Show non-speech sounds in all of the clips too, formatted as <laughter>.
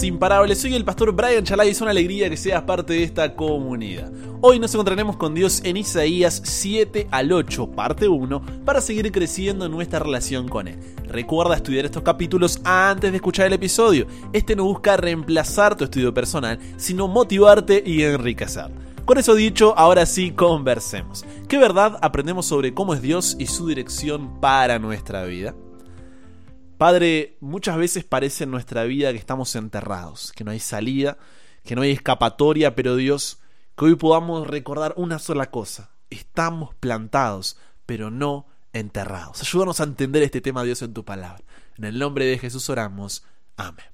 imparables. Soy el pastor Brian Chalai y es una alegría que seas parte de esta comunidad. Hoy nos encontraremos con Dios en Isaías 7 al 8, parte 1, para seguir creciendo en nuestra relación con Él. Recuerda estudiar estos capítulos antes de escuchar el episodio. Este no busca reemplazar tu estudio personal, sino motivarte y enriquecer. Con eso dicho, ahora sí conversemos. ¿Qué verdad aprendemos sobre cómo es Dios y su dirección para nuestra vida? Padre, muchas veces parece en nuestra vida que estamos enterrados, que no hay salida, que no hay escapatoria, pero Dios, que hoy podamos recordar una sola cosa, estamos plantados, pero no enterrados. Ayúdanos a entender este tema, Dios, en tu palabra. En el nombre de Jesús oramos. Amén.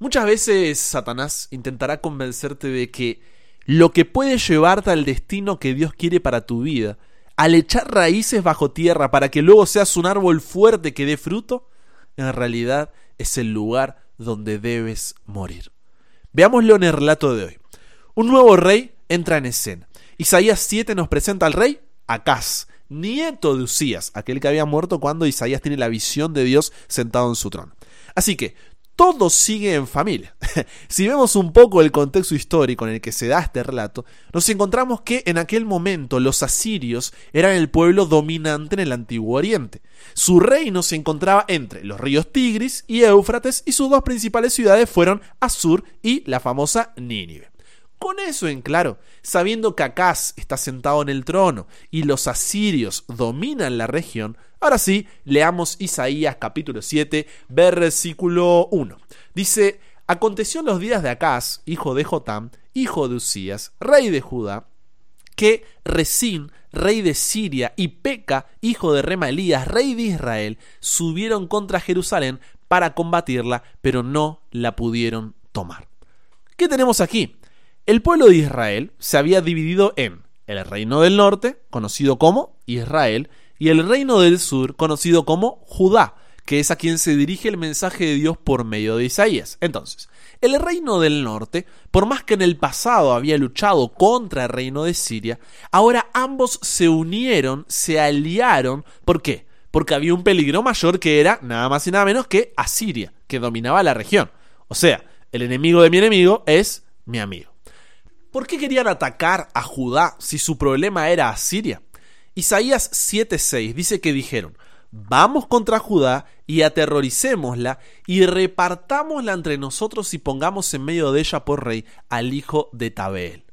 Muchas veces Satanás intentará convencerte de que lo que puede llevarte al destino que Dios quiere para tu vida al echar raíces bajo tierra para que luego seas un árbol fuerte que dé fruto, en realidad es el lugar donde debes morir. Veámoslo en el relato de hoy. Un nuevo rey entra en escena. Isaías 7 nos presenta al rey Acaz, nieto de Usías, aquel que había muerto cuando Isaías tiene la visión de Dios sentado en su trono. Así que todo sigue en familia. <laughs> si vemos un poco el contexto histórico en el que se da este relato, nos encontramos que en aquel momento los asirios eran el pueblo dominante en el antiguo oriente. Su reino se encontraba entre los ríos Tigris y Éufrates y sus dos principales ciudades fueron Asur y la famosa Nínive. Con eso en claro, sabiendo que Acaz está sentado en el trono y los asirios dominan la región, ahora sí, leamos Isaías capítulo 7, versículo 1. Dice, Aconteció en los días de Acaz, hijo de Jotam, hijo de Usías, rey de Judá, que Resín, rey de Siria, y Peca, hijo de Remalías, rey de Israel, subieron contra Jerusalén para combatirla, pero no la pudieron tomar. ¿Qué tenemos aquí? El pueblo de Israel se había dividido en el reino del norte, conocido como Israel, y el reino del sur, conocido como Judá, que es a quien se dirige el mensaje de Dios por medio de Isaías. Entonces, el reino del norte, por más que en el pasado había luchado contra el reino de Siria, ahora ambos se unieron, se aliaron. ¿Por qué? Porque había un peligro mayor que era nada más y nada menos que Asiria, que dominaba la región. O sea, el enemigo de mi enemigo es mi amigo. ¿Por qué querían atacar a Judá si su problema era Asiria? Isaías 7:6 dice que dijeron, vamos contra Judá y aterroricémosla y repartámosla entre nosotros y pongamos en medio de ella por rey al hijo de Tabeel.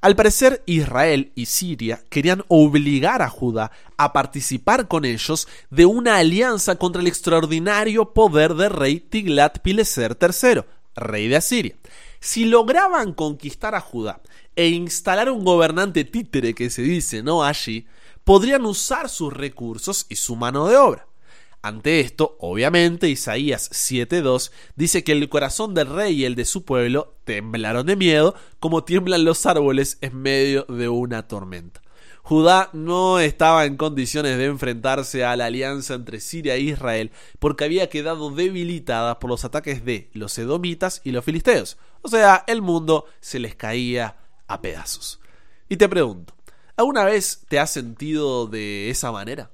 Al parecer, Israel y Siria querían obligar a Judá a participar con ellos de una alianza contra el extraordinario poder del rey Tiglat-Pileser III, rey de Asiria. Si lograban conquistar a Judá e instalar un gobernante títere que se dice, ¿no? Allí, podrían usar sus recursos y su mano de obra. Ante esto, obviamente, Isaías 7.2 dice que el corazón del rey y el de su pueblo temblaron de miedo como tiemblan los árboles en medio de una tormenta. Judá no estaba en condiciones de enfrentarse a la alianza entre Siria e Israel porque había quedado debilitada por los ataques de los edomitas y los filisteos. O sea, el mundo se les caía a pedazos. Y te pregunto, ¿alguna vez te has sentido de esa manera?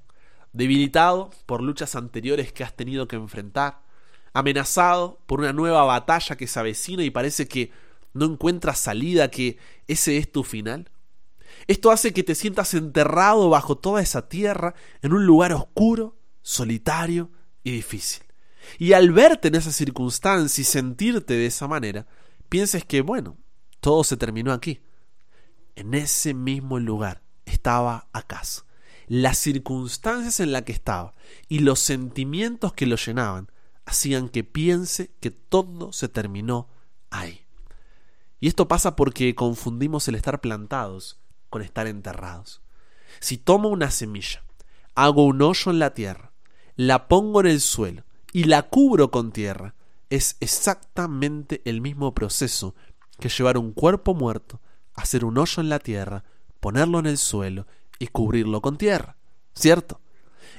¿Debilitado por luchas anteriores que has tenido que enfrentar? ¿Amenazado por una nueva batalla que se avecina y parece que no encuentras salida, que ese es tu final? Esto hace que te sientas enterrado bajo toda esa tierra en un lugar oscuro, solitario y difícil. Y al verte en esa circunstancia y sentirte de esa manera, pienses que, bueno, todo se terminó aquí. En ese mismo lugar estaba acaso. Las circunstancias en las que estaba y los sentimientos que lo llenaban hacían que piense que todo se terminó ahí. Y esto pasa porque confundimos el estar plantados con estar enterrados. Si tomo una semilla, hago un hoyo en la tierra, la pongo en el suelo y la cubro con tierra, es exactamente el mismo proceso que llevar un cuerpo muerto, hacer un hoyo en la tierra, ponerlo en el suelo y cubrirlo con tierra, ¿cierto?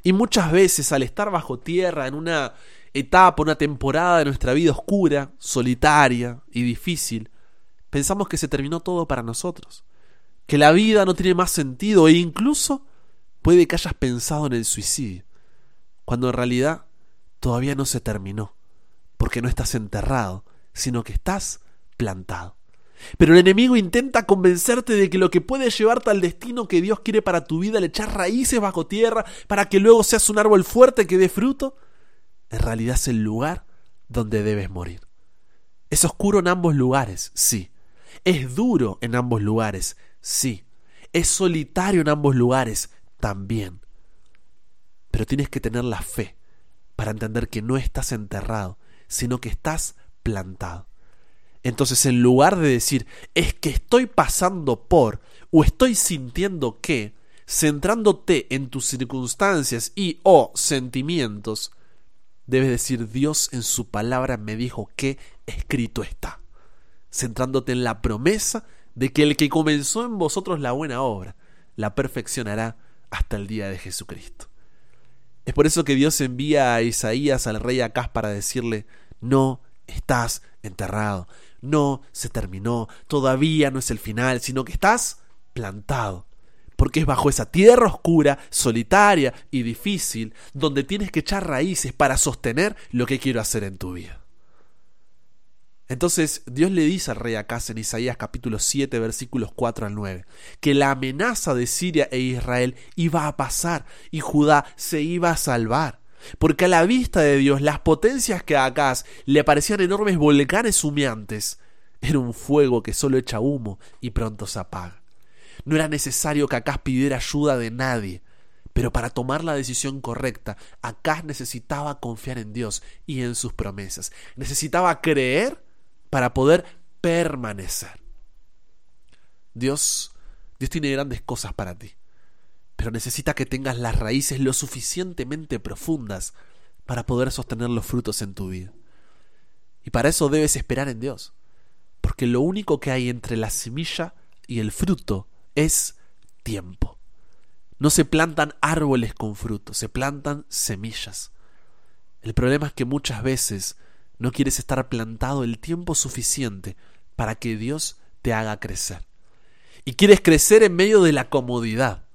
Y muchas veces al estar bajo tierra en una etapa, una temporada de nuestra vida oscura, solitaria y difícil, pensamos que se terminó todo para nosotros que la vida no tiene más sentido e incluso puede que hayas pensado en el suicidio, cuando en realidad todavía no se terminó, porque no estás enterrado, sino que estás plantado. Pero el enemigo intenta convencerte de que lo que puede llevarte al destino que Dios quiere para tu vida, le echar raíces bajo tierra para que luego seas un árbol fuerte que dé fruto, en realidad es el lugar donde debes morir. Es oscuro en ambos lugares, sí. Es duro en ambos lugares, sí. Es solitario en ambos lugares, también. Pero tienes que tener la fe para entender que no estás enterrado, sino que estás plantado. Entonces, en lugar de decir, es que estoy pasando por o estoy sintiendo que, centrándote en tus circunstancias y o sentimientos, debes decir, Dios en su palabra me dijo que escrito está, centrándote en la promesa de que el que comenzó en vosotros la buena obra, la perfeccionará hasta el día de Jesucristo. Es por eso que Dios envía a Isaías al rey Acaz para decirle, no estás enterrado, no se terminó, todavía no es el final, sino que estás plantado. Porque es bajo esa tierra oscura, solitaria y difícil, donde tienes que echar raíces para sostener lo que quiero hacer en tu vida. Entonces Dios le dice al rey Acaz en Isaías capítulo 7 versículos 4 al 9 que la amenaza de Siria e Israel iba a pasar y Judá se iba a salvar. Porque a la vista de Dios las potencias que a Acaz le parecían enormes volcanes humeantes era un fuego que solo echa humo y pronto se apaga. No era necesario que Acaz pidiera ayuda de nadie, pero para tomar la decisión correcta, Acaz necesitaba confiar en Dios y en sus promesas. Necesitaba creer para poder permanecer. Dios, Dios tiene grandes cosas para ti, pero necesita que tengas las raíces lo suficientemente profundas para poder sostener los frutos en tu vida. Y para eso debes esperar en Dios, porque lo único que hay entre la semilla y el fruto es tiempo. No se plantan árboles con frutos, se plantan semillas. El problema es que muchas veces no quieres estar plantado el tiempo suficiente para que Dios te haga crecer. Y quieres crecer en medio de la comodidad,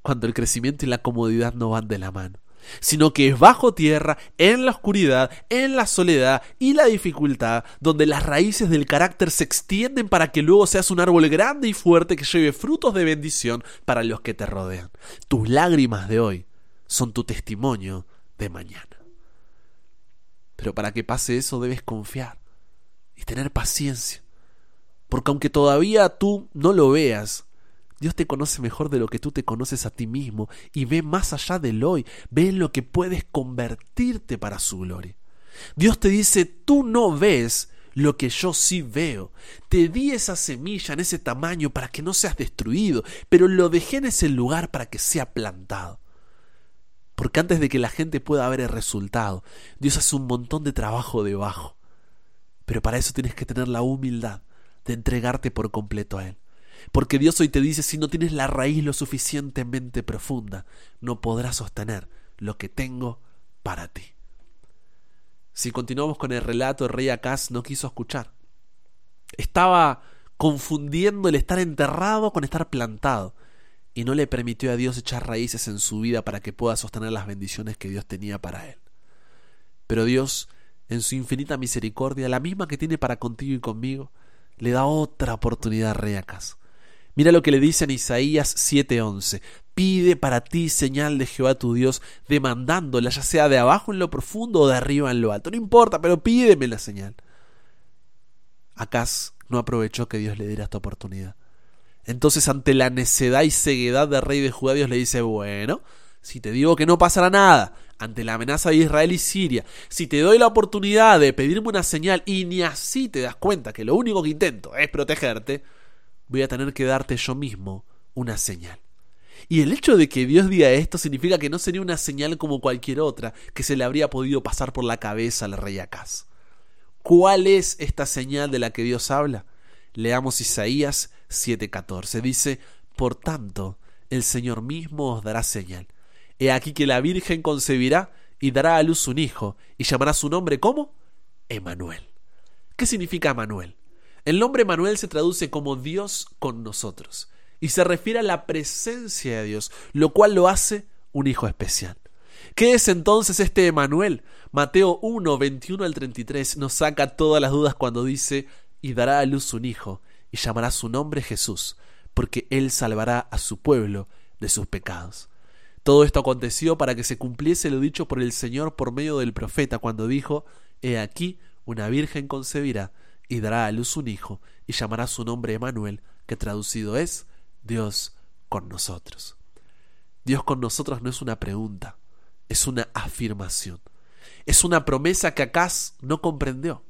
cuando el crecimiento y la comodidad no van de la mano, sino que es bajo tierra, en la oscuridad, en la soledad y la dificultad, donde las raíces del carácter se extienden para que luego seas un árbol grande y fuerte que lleve frutos de bendición para los que te rodean. Tus lágrimas de hoy son tu testimonio de mañana. Pero para que pase eso debes confiar y tener paciencia. Porque aunque todavía tú no lo veas, Dios te conoce mejor de lo que tú te conoces a ti mismo y ve más allá del hoy, ve en lo que puedes convertirte para su gloria. Dios te dice, tú no ves lo que yo sí veo. Te di esa semilla en ese tamaño para que no seas destruido, pero lo dejé en ese lugar para que sea plantado. Porque antes de que la gente pueda ver el resultado, Dios hace un montón de trabajo debajo. Pero para eso tienes que tener la humildad de entregarte por completo a Él. Porque Dios hoy te dice, si no tienes la raíz lo suficientemente profunda, no podrás sostener lo que tengo para ti. Si continuamos con el relato, el rey Acaz no quiso escuchar. Estaba confundiendo el estar enterrado con estar plantado y no le permitió a Dios echar raíces en su vida para que pueda sostener las bendiciones que Dios tenía para él. Pero Dios, en su infinita misericordia, la misma que tiene para contigo y conmigo, le da otra oportunidad a Rey Mira lo que le dice en Isaías 7:11. Pide para ti señal de Jehová tu Dios, demandándola, ya sea de abajo en lo profundo o de arriba en lo alto. No importa, pero pídeme la señal. Acaz no aprovechó que Dios le diera esta oportunidad. Entonces, ante la necedad y ceguedad del rey de Judá, Dios le dice, bueno, si te digo que no pasará nada ante la amenaza de Israel y Siria, si te doy la oportunidad de pedirme una señal y ni así te das cuenta que lo único que intento es protegerte, voy a tener que darte yo mismo una señal. Y el hecho de que Dios diga esto significa que no sería una señal como cualquier otra que se le habría podido pasar por la cabeza al rey Acaz. ¿Cuál es esta señal de la que Dios habla? Leamos Isaías 7:14. Dice, Por tanto, el Señor mismo os dará señal. He aquí que la Virgen concebirá y dará a luz un hijo, y llamará su nombre ¿cómo? Emanuel. ¿Qué significa Emanuel? El nombre Emanuel se traduce como Dios con nosotros, y se refiere a la presencia de Dios, lo cual lo hace un hijo especial. ¿Qué es entonces este Emanuel? Mateo 1, 21 al 33 nos saca todas las dudas cuando dice, y dará a luz un hijo, y llamará su nombre Jesús, porque él salvará a su pueblo de sus pecados. Todo esto aconteció para que se cumpliese lo dicho por el Señor por medio del profeta cuando dijo, He aquí, una virgen concebirá y dará a luz un hijo, y llamará su nombre Emanuel, que traducido es Dios con nosotros. Dios con nosotros no es una pregunta, es una afirmación. Es una promesa que Acaz no comprendió.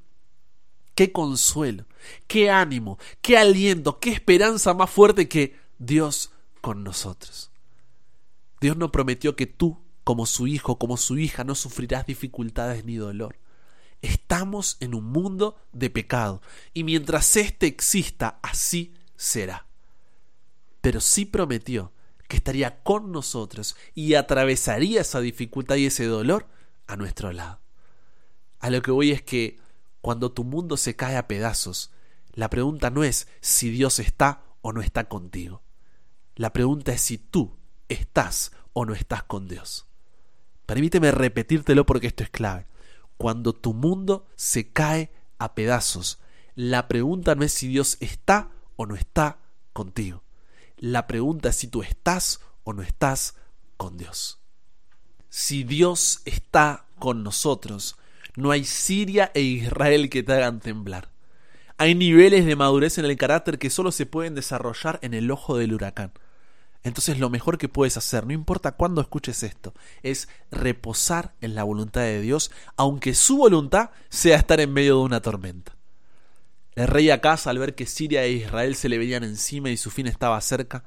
Qué consuelo, qué ánimo, qué aliento, qué esperanza más fuerte que Dios con nosotros. Dios no prometió que tú, como su hijo, como su hija, no sufrirás dificultades ni dolor. Estamos en un mundo de pecado y mientras éste exista, así será. Pero sí prometió que estaría con nosotros y atravesaría esa dificultad y ese dolor a nuestro lado. A lo que voy es que cuando tu mundo se cae a pedazos, la pregunta no es si Dios está o no está contigo. La pregunta es si tú estás o no estás con Dios. Permíteme repetírtelo porque esto es clave. Cuando tu mundo se cae a pedazos, la pregunta no es si Dios está o no está contigo. La pregunta es si tú estás o no estás con Dios. Si Dios está con nosotros, no hay Siria e Israel que te hagan temblar. Hay niveles de madurez en el carácter que solo se pueden desarrollar en el ojo del huracán. Entonces lo mejor que puedes hacer, no importa cuándo escuches esto, es reposar en la voluntad de Dios, aunque su voluntad sea estar en medio de una tormenta. El rey Acaz, al ver que Siria e Israel se le venían encima y su fin estaba cerca,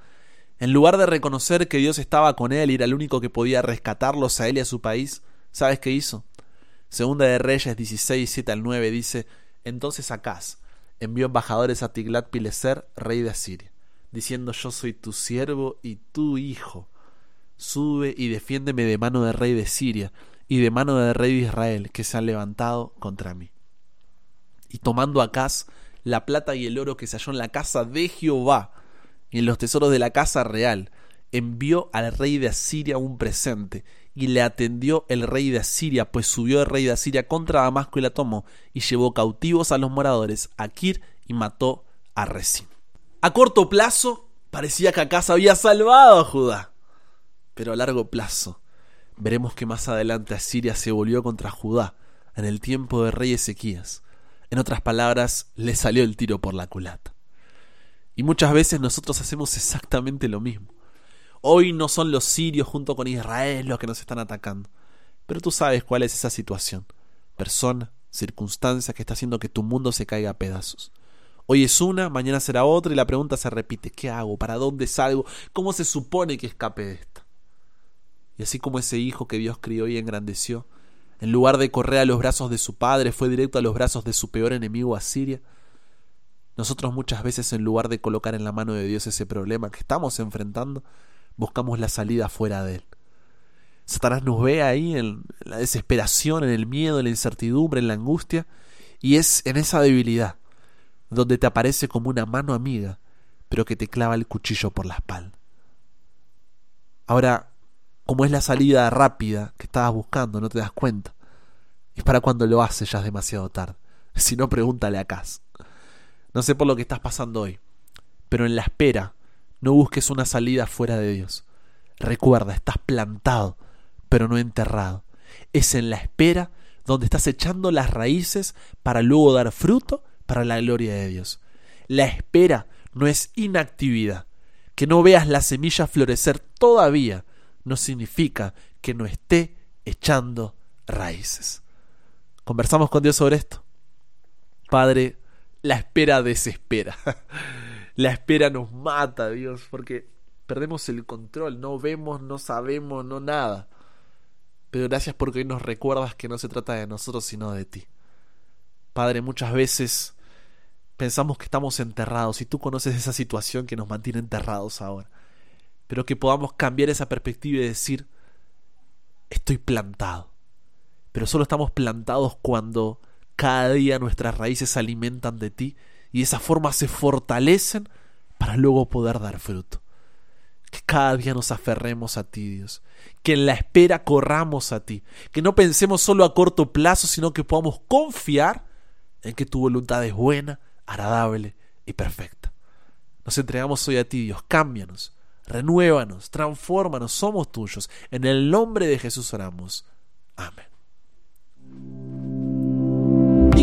en lugar de reconocer que Dios estaba con él y era el único que podía rescatarlos a él y a su país, ¿sabes qué hizo? Segunda de Reyes 16, 7 al 9 dice, entonces Acaz envió embajadores a Tiglat-Pileser, rey de Asiria diciendo yo soy tu siervo y tu hijo. Sube y defiéndeme de mano del rey de Siria y de mano del rey de Israel que se han levantado contra mí. Y tomando Acaz la plata y el oro que se halló en la casa de Jehová y en los tesoros de la casa real, envió al rey de Asiria un presente, y le atendió el rey de Asiria, pues subió el rey de Asiria contra Damasco y la tomó, y llevó cautivos a los moradores a Kir y mató a Rezín. A corto plazo, parecía que Acaz había salvado a Judá. Pero a largo plazo, veremos que más adelante Asiria se volvió contra Judá en el tiempo de rey Ezequías. En otras palabras, le salió el tiro por la culata. Y muchas veces nosotros hacemos exactamente lo mismo. Hoy no son los sirios junto con Israel los que nos están atacando. Pero tú sabes cuál es esa situación. Persona, circunstancia que está haciendo que tu mundo se caiga a pedazos. Hoy es una, mañana será otra y la pregunta se repite, ¿qué hago? ¿Para dónde salgo? ¿Cómo se supone que escape de esta? Y así como ese hijo que Dios crió y engrandeció, en lugar de correr a los brazos de su padre, fue directo a los brazos de su peor enemigo Asiria, nosotros muchas veces en lugar de colocar en la mano de Dios ese problema que estamos enfrentando, buscamos la salida fuera de él. Satanás nos ve ahí en la desesperación, en el miedo, en la incertidumbre, en la angustia, y es en esa debilidad donde te aparece como una mano amiga, pero que te clava el cuchillo por la espalda. Ahora, como es la salida rápida que estabas buscando, no te das cuenta. Es para cuando lo haces ya es demasiado tarde. <laughs> Si no, pregúntale a Cas. No sé por lo que estás pasando hoy, pero en la espera no busques una salida fuera de Dios. Recuerda, estás plantado, pero no enterrado. Es en la espera donde estás echando las raíces para luego dar fruto para la gloria de Dios. La espera no es inactividad. Que no veas la semilla florecer todavía no significa que no esté echando raíces. Conversamos con Dios sobre esto. Padre, la espera desespera. <laughs> La espera nos mata, Dios, porque perdemos el control, no vemos, no sabemos, no nada. Pero gracias porque hoy nos recuerdas que no se trata de nosotros, sino de ti. Padre, muchas veces pensamos que estamos enterrados y tú conoces esa situación que nos mantiene enterrados ahora. Pero que podamos cambiar esa perspectiva y decir, estoy plantado. Pero solo estamos plantados cuando cada día nuestras raíces se alimentan de ti y de esa forma se fortalecen para luego poder dar fruto. Que cada día nos aferremos a ti, Dios. Que en la espera corramos a ti. Que no pensemos solo a corto plazo, sino que podamos confiar en que tu voluntad es buena, agradable y perfecta. Nos entregamos hoy a ti, Dios. Cámbianos, renuévanos, transfórmanos, somos tuyos. En el nombre de Jesús oramos. Amén.